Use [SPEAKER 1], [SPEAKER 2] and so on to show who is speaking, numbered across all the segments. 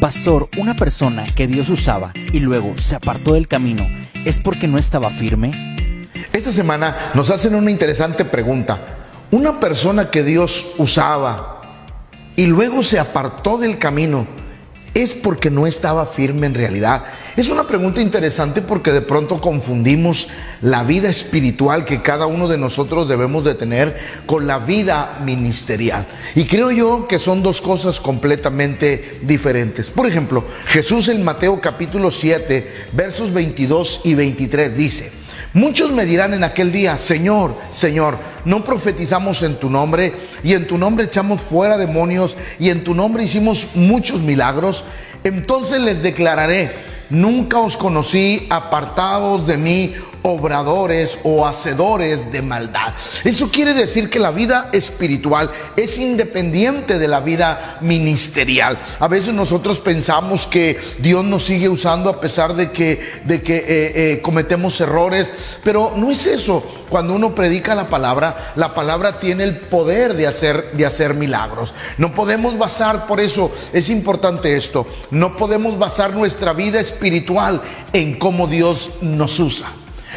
[SPEAKER 1] Pastor, una persona que Dios usaba y luego se apartó del camino, ¿es porque no estaba firme?
[SPEAKER 2] Esta semana nos hacen una interesante pregunta. Una persona que Dios usaba y luego se apartó del camino, ¿es porque no estaba firme en realidad? Es una pregunta interesante porque de pronto confundimos la vida espiritual que cada uno de nosotros debemos de tener con la vida ministerial. Y creo yo que son dos cosas completamente diferentes. Por ejemplo, Jesús en Mateo capítulo 7, versos 22 y 23 dice, Muchos me dirán en aquel día, Señor, Señor, no profetizamos en tu nombre y en tu nombre echamos fuera demonios y en tu nombre hicimos muchos milagros. Entonces les declararé, nunca os conocí apartados de mí, obradores o hacedores de maldad. Eso quiere decir que la vida espiritual es independiente de la vida ministerial. A veces nosotros pensamos que Dios nos sigue usando a pesar de que, de que eh, eh, cometemos errores, pero no es eso. Cuando uno predica la palabra, la palabra tiene el poder de hacer, de hacer milagros. No podemos basar, por eso es importante esto, no podemos basar nuestra vida espiritual en cómo Dios nos usa.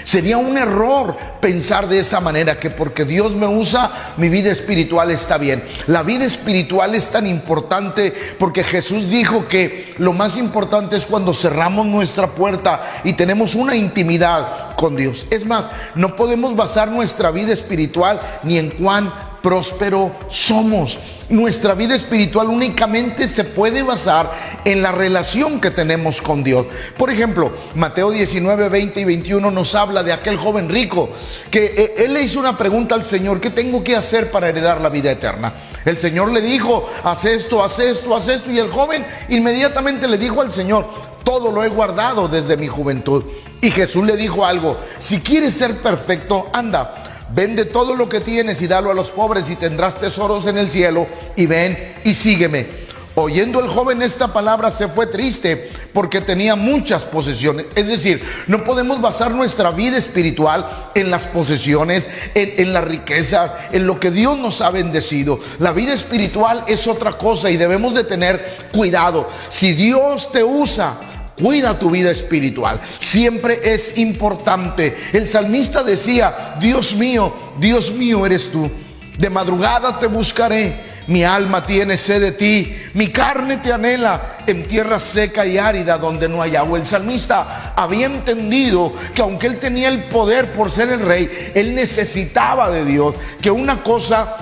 [SPEAKER 2] Sería un error pensar de esa manera, que porque Dios me usa, mi vida espiritual está bien. La vida espiritual es tan importante porque Jesús dijo que lo más importante es cuando cerramos nuestra puerta y tenemos una intimidad con Dios. Es más, no podemos basar nuestra vida espiritual ni en cuán próspero somos. Nuestra vida espiritual únicamente se puede basar en la relación que tenemos con Dios. Por ejemplo, Mateo 19, 20 y 21 nos habla de aquel joven rico que eh, él le hizo una pregunta al Señor, ¿qué tengo que hacer para heredar la vida eterna? El Señor le dijo, haz esto, haz esto, haz esto. Y el joven inmediatamente le dijo al Señor, todo lo he guardado desde mi juventud. Y Jesús le dijo algo, si quieres ser perfecto, anda Vende todo lo que tienes y dalo a los pobres y tendrás tesoros en el cielo y ven y sígueme. Oyendo el joven esta palabra se fue triste porque tenía muchas posesiones. Es decir, no podemos basar nuestra vida espiritual en las posesiones, en, la riqueza, en lo que Dios nos ha bendecido. La vida espiritual es otra cosa y debemos de tener cuidado. Si Dios te usa, Cuida tu vida espiritual. Siempre es importante. El salmista decía, Dios mío, Dios mío eres tú. De madrugada te buscaré. Mi alma tiene sed de ti, mi carne te anhela en tierra seca y árida donde no hay agua. El salmista había entendido que aunque él tenía el poder por ser el rey, él necesitaba de Dios, que una cosa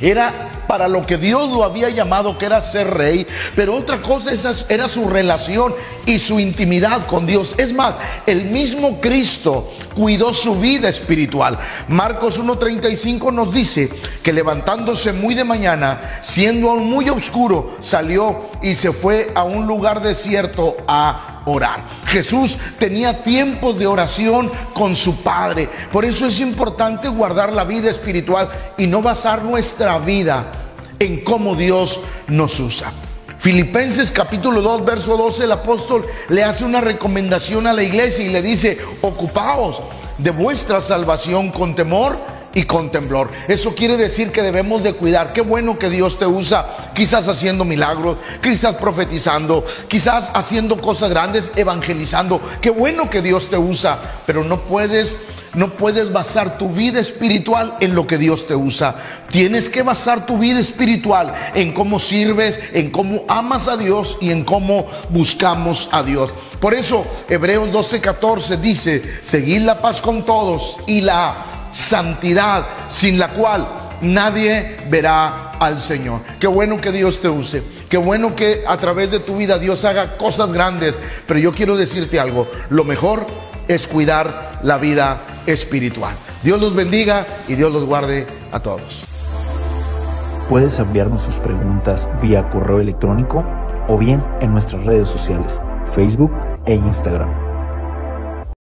[SPEAKER 2] era para lo que Dios lo había llamado, que era ser rey, pero otra cosa era su relación y su intimidad con Dios. Es más, el mismo Cristo cuidó su vida espiritual. Marcos 1.35 nos dice que levantándose muy de mañana, siendo aún muy oscuro, salió y se fue a un lugar desierto a orar. Jesús tenía tiempos de oración con su Padre. Por eso es importante guardar la vida espiritual y no basar nuestra vida en cómo Dios nos usa. Filipenses capítulo 2, verso 12, el apóstol le hace una recomendación a la iglesia y le dice, ocupaos de vuestra salvación con temor y con temblor. Eso quiere decir que debemos de cuidar. Qué bueno que Dios te usa, quizás haciendo milagros, quizás profetizando, quizás haciendo cosas grandes, evangelizando. Qué bueno que Dios te usa, pero no puedes no puedes basar tu vida espiritual en lo que Dios te usa. Tienes que basar tu vida espiritual en cómo sirves, en cómo amas a Dios y en cómo buscamos a Dios. Por eso Hebreos 12:14 dice, seguid la paz con todos y la santidad sin la cual nadie verá al Señor. Qué bueno que Dios te use. Qué bueno que a través de tu vida Dios haga cosas grandes. Pero yo quiero decirte algo. Lo mejor es cuidar la vida espiritual. Dios los bendiga y Dios los guarde a todos.
[SPEAKER 1] Puedes enviarnos sus preguntas vía correo electrónico o bien en nuestras redes sociales, Facebook e Instagram